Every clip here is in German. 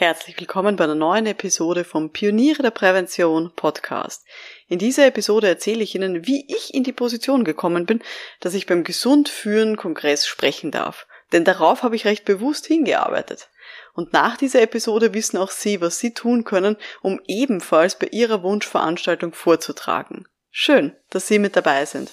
Herzlich willkommen bei einer neuen Episode vom Pioniere der Prävention Podcast. In dieser Episode erzähle ich Ihnen, wie ich in die Position gekommen bin, dass ich beim Gesund führen Kongress sprechen darf. Denn darauf habe ich recht bewusst hingearbeitet. Und nach dieser Episode wissen auch Sie, was Sie tun können, um ebenfalls bei Ihrer Wunschveranstaltung vorzutragen. Schön, dass Sie mit dabei sind.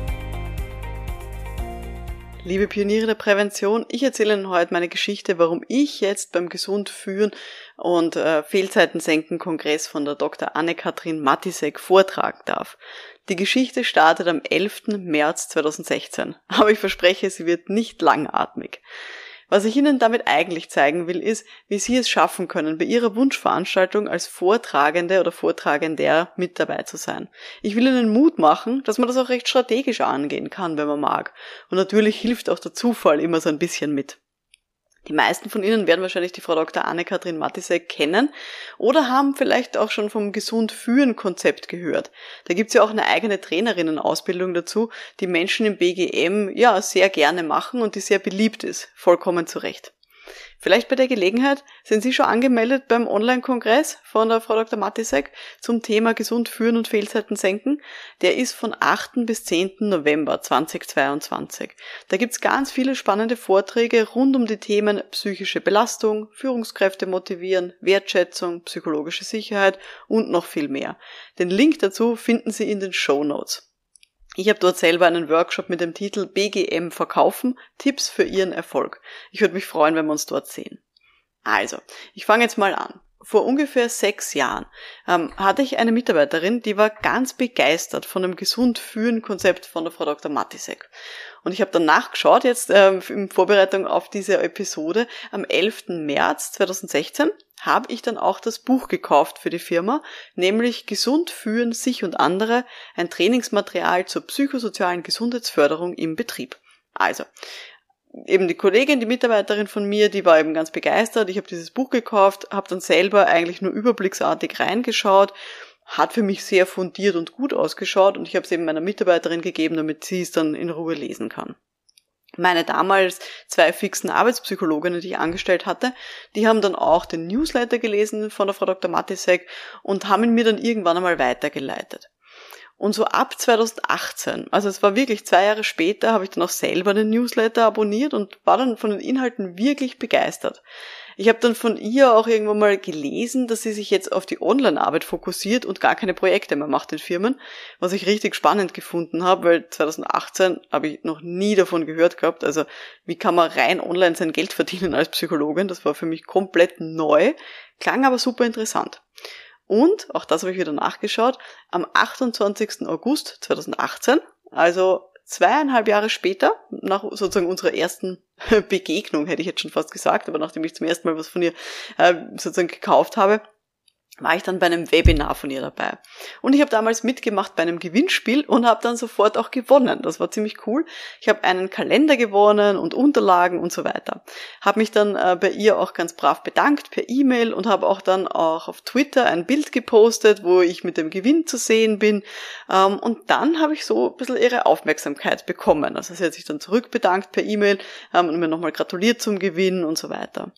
Liebe Pioniere der Prävention, ich erzähle Ihnen heute meine Geschichte, warum ich jetzt beim Gesund führen und äh, Fehlzeiten senken Kongress von der Dr. Anne-Kathrin Matisek vortragen darf. Die Geschichte startet am 11. März 2016, aber ich verspreche, sie wird nicht langatmig. Was ich Ihnen damit eigentlich zeigen will, ist, wie Sie es schaffen können, bei Ihrer Wunschveranstaltung als Vortragende oder Vortragender mit dabei zu sein. Ich will Ihnen Mut machen, dass man das auch recht strategisch angehen kann, wenn man mag. Und natürlich hilft auch der Zufall immer so ein bisschen mit. Die meisten von Ihnen werden wahrscheinlich die Frau Dr. Anne-Kathrin Mattisek kennen oder haben vielleicht auch schon vom Gesund führen Konzept gehört. Da gibt's ja auch eine eigene Trainerinnenausbildung dazu, die Menschen im BGM ja sehr gerne machen und die sehr beliebt ist. Vollkommen zu Recht. Vielleicht bei der Gelegenheit sind Sie schon angemeldet beim Online-Kongress von der Frau Dr. Matisek zum Thema Gesund führen und Fehlzeiten senken. Der ist von 8. bis 10. November 2022. Da gibt's ganz viele spannende Vorträge rund um die Themen psychische Belastung, Führungskräfte motivieren, Wertschätzung, psychologische Sicherheit und noch viel mehr. Den Link dazu finden Sie in den Show Notes. Ich habe dort selber einen Workshop mit dem Titel BGM Verkaufen, Tipps für Ihren Erfolg. Ich würde mich freuen, wenn wir uns dort sehen. Also, ich fange jetzt mal an. Vor ungefähr sechs Jahren ähm, hatte ich eine Mitarbeiterin, die war ganz begeistert von dem Gesund-Führen-Konzept von der Frau Dr. Matisek. Und ich habe dann nachgeschaut, jetzt ähm, in Vorbereitung auf diese Episode, am 11. März 2016 habe ich dann auch das Buch gekauft für die Firma, nämlich Gesund führen sich und andere, ein Trainingsmaterial zur psychosozialen Gesundheitsförderung im Betrieb. Also, eben die Kollegin, die Mitarbeiterin von mir, die war eben ganz begeistert. Ich habe dieses Buch gekauft, habe dann selber eigentlich nur überblicksartig reingeschaut, hat für mich sehr fundiert und gut ausgeschaut und ich habe es eben meiner Mitarbeiterin gegeben, damit sie es dann in Ruhe lesen kann meine damals zwei fixen Arbeitspsychologinnen, die ich angestellt hatte, die haben dann auch den Newsletter gelesen von der Frau Dr. Matisek und haben ihn mir dann irgendwann einmal weitergeleitet. Und so ab 2018, also es war wirklich zwei Jahre später, habe ich dann auch selber den Newsletter abonniert und war dann von den Inhalten wirklich begeistert. Ich habe dann von ihr auch irgendwann mal gelesen, dass sie sich jetzt auf die Online-Arbeit fokussiert und gar keine Projekte mehr macht in Firmen, was ich richtig spannend gefunden habe, weil 2018 habe ich noch nie davon gehört gehabt. Also wie kann man rein online sein Geld verdienen als Psychologin? Das war für mich komplett neu, klang aber super interessant. Und, auch das habe ich wieder nachgeschaut, am 28. August 2018, also zweieinhalb Jahre später, nach sozusagen unserer ersten Begegnung, hätte ich jetzt schon fast gesagt, aber nachdem ich zum ersten Mal was von ihr äh, sozusagen gekauft habe, war ich dann bei einem Webinar von ihr dabei. Und ich habe damals mitgemacht bei einem Gewinnspiel und habe dann sofort auch gewonnen. Das war ziemlich cool. Ich habe einen Kalender gewonnen und Unterlagen und so weiter. Habe mich dann äh, bei ihr auch ganz brav bedankt per E-Mail und habe auch dann auch auf Twitter ein Bild gepostet, wo ich mit dem Gewinn zu sehen bin. Ähm, und dann habe ich so ein bisschen ihre Aufmerksamkeit bekommen. Also sie hat sich dann zurückbedankt per E-Mail ähm, und mir nochmal gratuliert zum Gewinn und so weiter.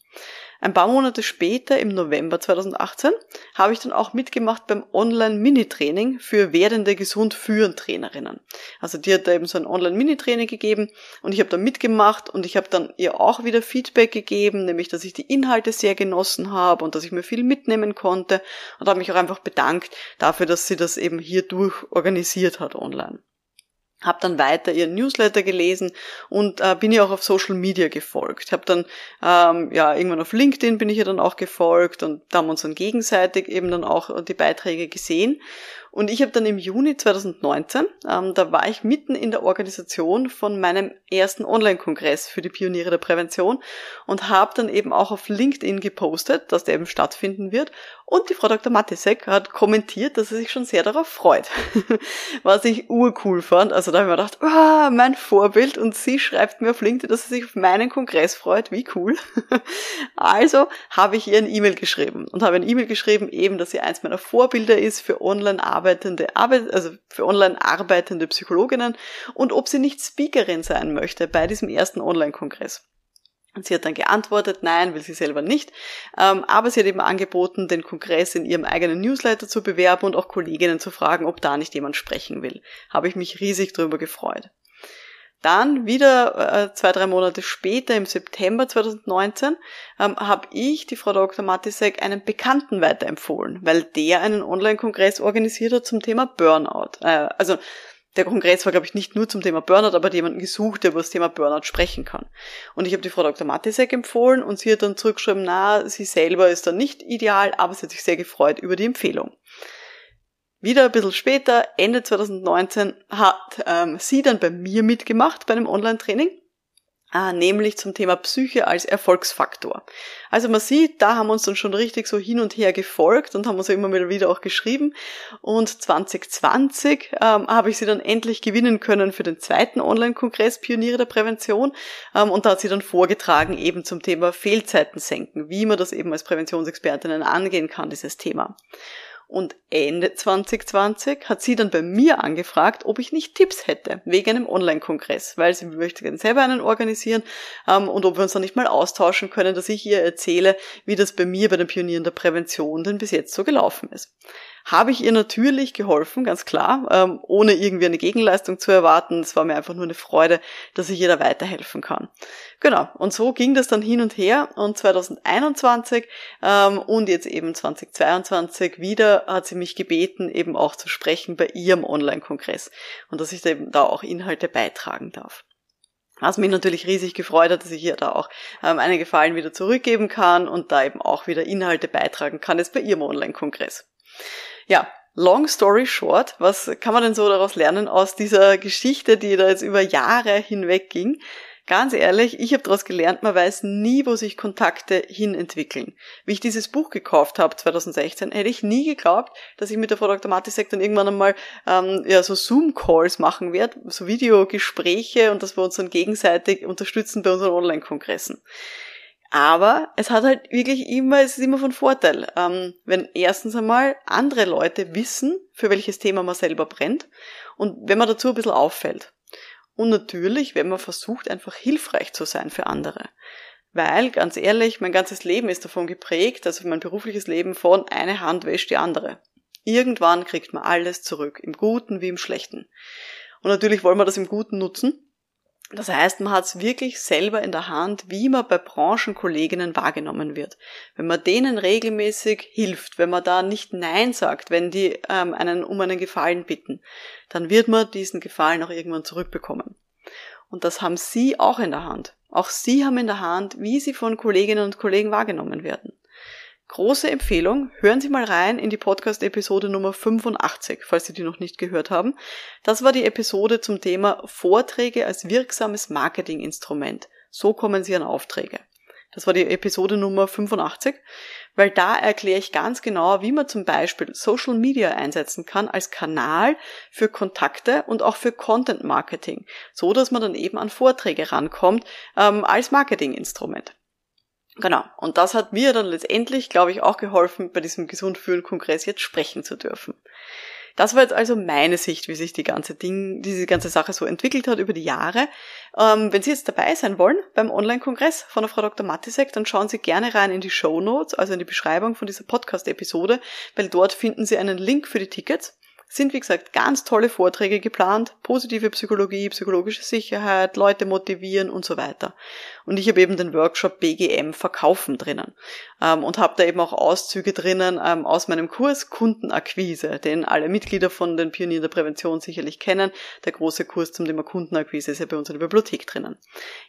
Ein paar Monate später, im November 2018, habe ich dann auch mitgemacht beim Online-Mini-Training für werdende gesund führen Trainerinnen. Also die hat da eben so ein Online-Mini-Training gegeben und ich habe da mitgemacht und ich habe dann ihr auch wieder Feedback gegeben, nämlich dass ich die Inhalte sehr genossen habe und dass ich mir viel mitnehmen konnte und habe mich auch einfach bedankt dafür, dass sie das eben hier durch organisiert hat online. Habe dann weiter ihren Newsletter gelesen und äh, bin ihr auch auf Social Media gefolgt. Habe dann ähm, ja irgendwann auf LinkedIn bin ich ihr dann auch gefolgt und da haben uns dann gegenseitig eben dann auch die Beiträge gesehen und ich habe dann im Juni 2019, ähm, da war ich mitten in der Organisation von meinem ersten Online-Kongress für die Pioniere der Prävention und habe dann eben auch auf LinkedIn gepostet, dass der eben stattfinden wird. Und die Frau Dr. Matisek hat kommentiert, dass sie sich schon sehr darauf freut. Was ich urcool fand. Also da habe ich mir gedacht, oh, mein Vorbild. Und sie schreibt mir auf LinkedIn, dass sie sich auf meinen Kongress freut. Wie cool. also habe ich ihr ein E-Mail geschrieben und habe ein E-Mail geschrieben, eben, dass sie eins meiner Vorbilder ist für Online-Arbeit arbeitende Arbeit, also für online arbeitende Psychologinnen und ob sie nicht Speakerin sein möchte bei diesem ersten Online-Kongress. Und sie hat dann geantwortet, nein, will sie selber nicht. Ähm, aber sie hat eben angeboten, den Kongress in ihrem eigenen Newsletter zu bewerben und auch Kolleginnen zu fragen, ob da nicht jemand sprechen will. Habe ich mich riesig darüber gefreut. Dann wieder äh, zwei, drei Monate später, im September 2019, ähm, habe ich die Frau Dr. Matisek einen Bekannten weiterempfohlen, weil der einen Online-Kongress organisiert hat zum Thema Burnout. Äh, also der Kongress war, glaube ich, nicht nur zum Thema Burnout, aber jemanden gesucht, der über das Thema Burnout sprechen kann. Und ich habe die Frau Dr. Matisek empfohlen und sie hat dann zurückgeschrieben, na, sie selber ist dann nicht ideal, aber sie hat sich sehr gefreut über die Empfehlung. Wieder ein bisschen später, Ende 2019, hat ähm, sie dann bei mir mitgemacht bei einem Online-Training, äh, nämlich zum Thema Psyche als Erfolgsfaktor. Also man sieht, da haben wir uns dann schon richtig so hin und her gefolgt und haben uns immer wieder auch geschrieben. Und 2020 ähm, habe ich sie dann endlich gewinnen können für den zweiten Online-Kongress Pioniere der Prävention. Ähm, und da hat sie dann vorgetragen eben zum Thema Fehlzeiten senken, wie man das eben als Präventionsexpertinnen angehen kann, dieses Thema. Und Ende 2020 hat sie dann bei mir angefragt, ob ich nicht Tipps hätte wegen einem Online-Kongress, weil sie möchte gerne selber einen organisieren ähm, und ob wir uns dann nicht mal austauschen können, dass ich ihr erzähle, wie das bei mir bei den Pionieren der Prävention denn bis jetzt so gelaufen ist habe ich ihr natürlich geholfen, ganz klar, ähm, ohne irgendwie eine Gegenleistung zu erwarten. Es war mir einfach nur eine Freude, dass ich ihr da weiterhelfen kann. Genau, und so ging das dann hin und her und 2021 ähm, und jetzt eben 2022 wieder hat sie mich gebeten, eben auch zu sprechen bei ihrem Online-Kongress und dass ich da eben da auch Inhalte beitragen darf. Was mich natürlich riesig gefreut hat, dass ich ihr da auch ähm, einen Gefallen wieder zurückgeben kann und da eben auch wieder Inhalte beitragen kann, jetzt bei ihrem Online-Kongress. Ja, long story short, was kann man denn so daraus lernen aus dieser Geschichte, die da jetzt über Jahre hinweg ging? Ganz ehrlich, ich habe daraus gelernt, man weiß nie, wo sich Kontakte hin entwickeln. Wie ich dieses Buch gekauft habe 2016, hätte ich nie geglaubt, dass ich mit der Frau Dr. Matisek dann irgendwann einmal ähm, ja, so Zoom-Calls machen werde, so Videogespräche und dass wir uns dann gegenseitig unterstützen bei unseren Online-Kongressen. Aber es hat halt wirklich immer, es ist immer von Vorteil, ähm, wenn erstens einmal andere Leute wissen, für welches Thema man selber brennt und wenn man dazu ein bisschen auffällt. Und natürlich, wenn man versucht, einfach hilfreich zu sein für andere. Weil, ganz ehrlich, mein ganzes Leben ist davon geprägt, also mein berufliches Leben von eine Hand wäscht die andere. Irgendwann kriegt man alles zurück, im Guten wie im Schlechten. Und natürlich wollen wir das im Guten nutzen. Das heißt, man hat es wirklich selber in der Hand, wie man bei Branchenkolleginnen wahrgenommen wird. Wenn man denen regelmäßig hilft, wenn man da nicht Nein sagt, wenn die ähm, einen um einen Gefallen bitten, dann wird man diesen Gefallen auch irgendwann zurückbekommen. Und das haben Sie auch in der Hand. Auch Sie haben in der Hand, wie Sie von Kolleginnen und Kollegen wahrgenommen werden. Große Empfehlung, hören Sie mal rein in die Podcast-Episode Nummer 85, falls Sie die noch nicht gehört haben. Das war die Episode zum Thema Vorträge als wirksames Marketinginstrument. So kommen Sie an Aufträge. Das war die Episode Nummer 85, weil da erkläre ich ganz genau, wie man zum Beispiel Social Media einsetzen kann als Kanal für Kontakte und auch für Content Marketing, so dass man dann eben an Vorträge rankommt ähm, als Marketinginstrument. Genau. Und das hat mir dann letztendlich, glaube ich, auch geholfen, bei diesem Gesundfühlen-Kongress jetzt sprechen zu dürfen. Das war jetzt also meine Sicht, wie sich die ganze Ding, diese ganze Sache so entwickelt hat über die Jahre. Ähm, wenn Sie jetzt dabei sein wollen beim Online-Kongress von der Frau Dr. Matisek, dann schauen Sie gerne rein in die Show Notes, also in die Beschreibung von dieser Podcast-Episode, weil dort finden Sie einen Link für die Tickets. Sind, wie gesagt, ganz tolle Vorträge geplant. Positive Psychologie, psychologische Sicherheit, Leute motivieren und so weiter. Und ich habe eben den Workshop BGM Verkaufen drinnen ähm, und habe da eben auch Auszüge drinnen ähm, aus meinem Kurs Kundenakquise, den alle Mitglieder von den Pionieren der Prävention sicherlich kennen. Der große Kurs zum Thema Kundenakquise ist ja bei uns in der Bibliothek drinnen.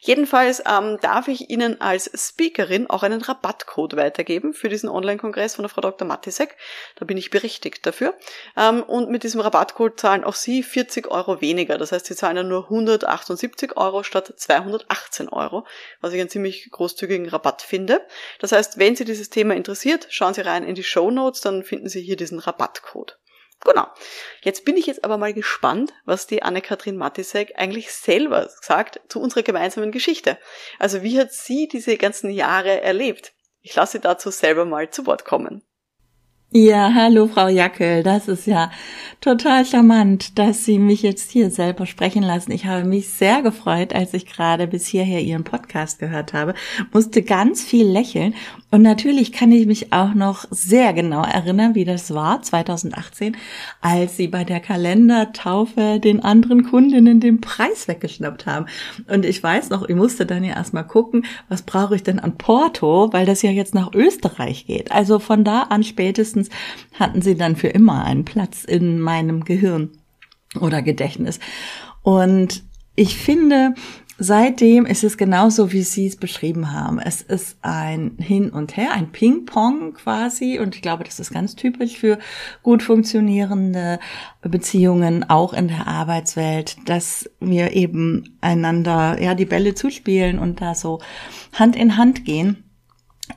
Jedenfalls ähm, darf ich Ihnen als Speakerin auch einen Rabattcode weitergeben für diesen Online-Kongress von der Frau Dr. Matisek. Da bin ich berechtigt dafür. Ähm, und mit diesem Rabattcode zahlen auch Sie 40 Euro weniger. Das heißt, Sie zahlen ja nur 178 Euro statt 218 Euro, was ich einen ziemlich großzügigen Rabatt finde. Das heißt, wenn Sie dieses Thema interessiert, schauen Sie rein in die Show Notes, dann finden Sie hier diesen Rabattcode. Genau. Jetzt bin ich jetzt aber mal gespannt, was die Anne-Kathrin Matisek eigentlich selber sagt zu unserer gemeinsamen Geschichte. Also wie hat sie diese ganzen Jahre erlebt? Ich lasse sie dazu selber mal zu Wort kommen. Ja, hallo Frau Jackel, das ist ja total charmant, dass Sie mich jetzt hier selber sprechen lassen. Ich habe mich sehr gefreut, als ich gerade bis hierher Ihren Podcast gehört habe, musste ganz viel lächeln und natürlich kann ich mich auch noch sehr genau erinnern, wie das war 2018, als Sie bei der Kalendertaufe den anderen Kundinnen den Preis weggeschnappt haben. Und ich weiß noch, ich musste dann ja erstmal gucken, was brauche ich denn an Porto, weil das ja jetzt nach Österreich geht. Also von da an spätestens hatten sie dann für immer einen Platz in meinem Gehirn oder Gedächtnis. Und ich finde, seitdem ist es genauso, wie Sie es beschrieben haben. Es ist ein Hin und Her, ein Ping-Pong quasi. Und ich glaube, das ist ganz typisch für gut funktionierende Beziehungen, auch in der Arbeitswelt, dass wir eben einander, ja, die Bälle zuspielen und da so Hand in Hand gehen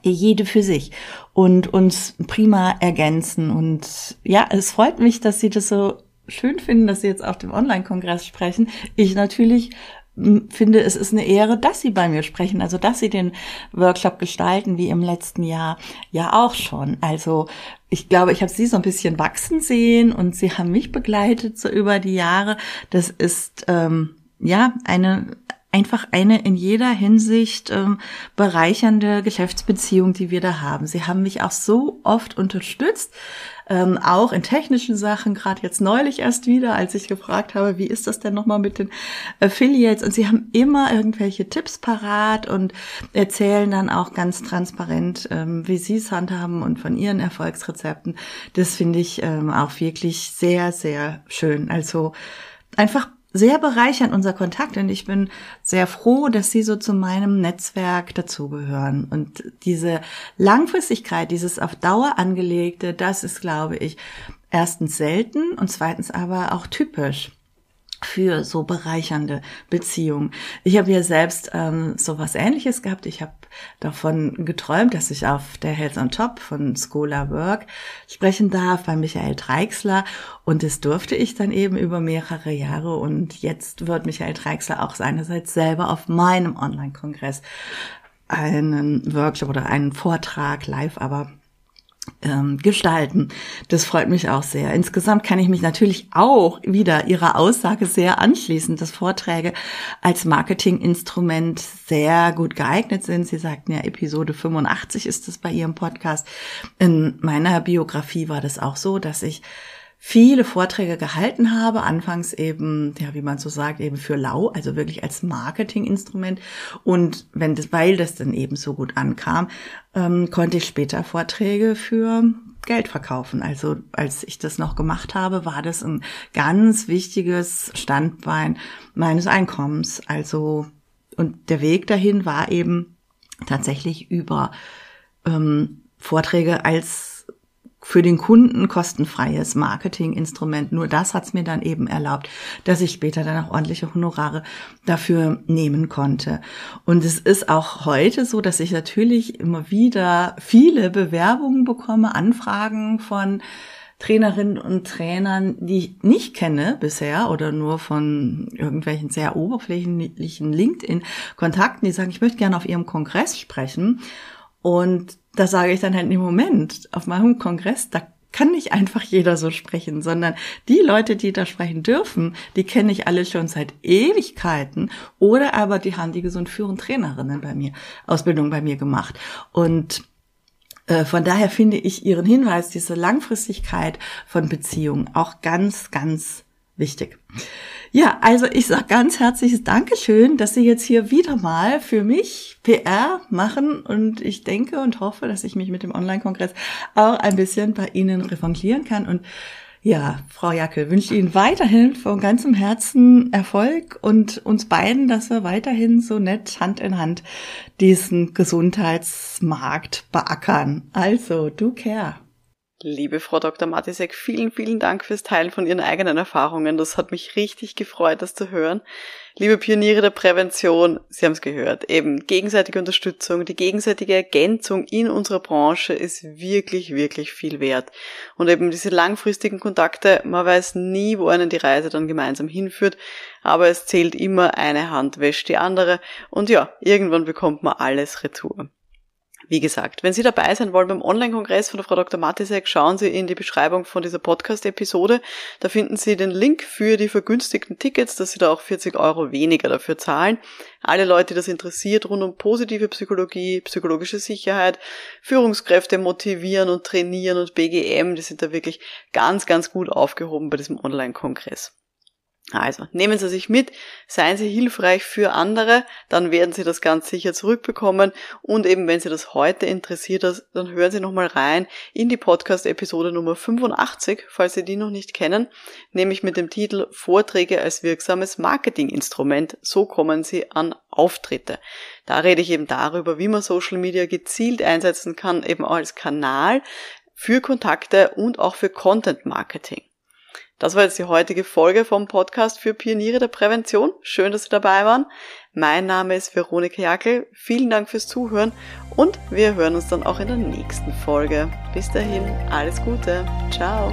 jede für sich und uns prima ergänzen. Und ja, es freut mich, dass Sie das so schön finden, dass Sie jetzt auf dem Online-Kongress sprechen. Ich natürlich finde, es ist eine Ehre, dass Sie bei mir sprechen, also dass Sie den Workshop gestalten, wie im letzten Jahr ja auch schon. Also ich glaube, ich habe Sie so ein bisschen wachsen sehen und Sie haben mich begleitet so über die Jahre. Das ist ähm, ja eine einfach eine in jeder Hinsicht ähm, bereichernde Geschäftsbeziehung, die wir da haben. Sie haben mich auch so oft unterstützt, ähm, auch in technischen Sachen, gerade jetzt neulich erst wieder, als ich gefragt habe, wie ist das denn nochmal mit den Affiliates? Und sie haben immer irgendwelche Tipps parat und erzählen dann auch ganz transparent, ähm, wie sie es handhaben und von ihren Erfolgsrezepten. Das finde ich ähm, auch wirklich sehr, sehr schön. Also einfach sehr bereichernd unser Kontakt und ich bin sehr froh, dass Sie so zu meinem Netzwerk dazugehören. Und diese Langfristigkeit, dieses auf Dauer angelegte, das ist, glaube ich, erstens selten und zweitens aber auch typisch für so bereichernde Beziehungen. Ich habe ja selbst ähm, so was Ähnliches gehabt. Ich habe davon geträumt, dass ich auf der Health on Top von Scholar Work sprechen darf bei Michael Dreixler und das durfte ich dann eben über mehrere Jahre und jetzt wird Michael Dreixler auch seinerseits selber auf meinem Online-Kongress einen Workshop oder einen Vortrag live aber ähm, gestalten. Das freut mich auch sehr. Insgesamt kann ich mich natürlich auch wieder Ihrer Aussage sehr anschließen, dass Vorträge als Marketinginstrument sehr gut geeignet sind. Sie sagten ja, Episode 85 ist es bei Ihrem Podcast. In meiner Biografie war das auch so, dass ich viele Vorträge gehalten habe, anfangs eben, ja, wie man so sagt, eben für lau, also wirklich als Marketinginstrument. Und wenn das, weil das dann eben so gut ankam, ähm, konnte ich später Vorträge für Geld verkaufen. Also als ich das noch gemacht habe, war das ein ganz wichtiges Standbein meines Einkommens. Also, und der Weg dahin war eben tatsächlich über ähm, Vorträge als für den Kunden kostenfreies Marketinginstrument. Nur das hat's mir dann eben erlaubt, dass ich später dann auch ordentliche Honorare dafür nehmen konnte. Und es ist auch heute so, dass ich natürlich immer wieder viele Bewerbungen bekomme, Anfragen von Trainerinnen und Trainern, die ich nicht kenne bisher oder nur von irgendwelchen sehr oberflächlichen LinkedIn-Kontakten, die sagen, ich möchte gerne auf ihrem Kongress sprechen. Und da sage ich dann halt im Moment auf meinem Kongress, da kann nicht einfach jeder so sprechen, sondern die Leute, die da sprechen dürfen, die kenne ich alle schon seit Ewigkeiten oder aber die haben die gesund führen Trainerinnen bei mir, Ausbildung bei mir gemacht. Und Äh, von daher finde ich Ihren Hinweis, diese Langfristigkeit von Beziehungen auch ganz, ganz wichtig. Ja, also ich sage ganz herzliches Dankeschön, dass Sie jetzt hier wieder mal für mich PR machen und ich denke und hoffe, dass ich mich mit dem Online-Kongress auch ein bisschen bei Ihnen revanchieren kann und ja, Frau Jackel, wünsche Ihnen weiterhin von ganzem Herzen Erfolg und uns beiden, dass wir weiterhin so nett Hand in Hand diesen Gesundheitsmarkt beackern. Also, du care. Liebe Frau Dr. Matisek, vielen, vielen Dank fürs Teilen von Ihren eigenen Erfahrungen. Das hat mich richtig gefreut, das zu hören. Liebe Pioniere der Prävention, Sie haben es gehört, eben gegenseitige Unterstützung, die gegenseitige Ergänzung in unserer Branche ist wirklich, wirklich viel wert. Und eben diese langfristigen Kontakte, man weiß nie, wo einen die Reise dann gemeinsam hinführt, aber es zählt immer eine Hand wäscht die andere und ja, irgendwann bekommt man alles retour. Wie gesagt, wenn Sie dabei sein wollen beim Online-Kongress von der Frau Dr. Matisek, schauen Sie in die Beschreibung von dieser Podcast-Episode. Da finden Sie den Link für die vergünstigten Tickets, dass Sie da auch 40 Euro weniger dafür zahlen. Alle Leute, die das interessiert, rund um positive Psychologie, psychologische Sicherheit, Führungskräfte motivieren und trainieren und BGM, die sind da wirklich ganz, ganz gut aufgehoben bei diesem Online-Kongress. Also nehmen Sie sich mit, seien Sie hilfreich für andere, dann werden Sie das ganz sicher zurückbekommen. Und eben, wenn Sie das heute interessiert, dann hören Sie nochmal rein in die Podcast-Episode Nummer 85, falls Sie die noch nicht kennen, nämlich mit dem Titel Vorträge als wirksames Marketinginstrument. So kommen Sie an Auftritte. Da rede ich eben darüber, wie man Social Media gezielt einsetzen kann, eben als Kanal für Kontakte und auch für Content Marketing. Das war jetzt die heutige Folge vom Podcast für Pioniere der Prävention. Schön, dass Sie dabei waren. Mein Name ist Veronika Jackel. Vielen Dank fürs Zuhören und wir hören uns dann auch in der nächsten Folge. Bis dahin, alles Gute. Ciao.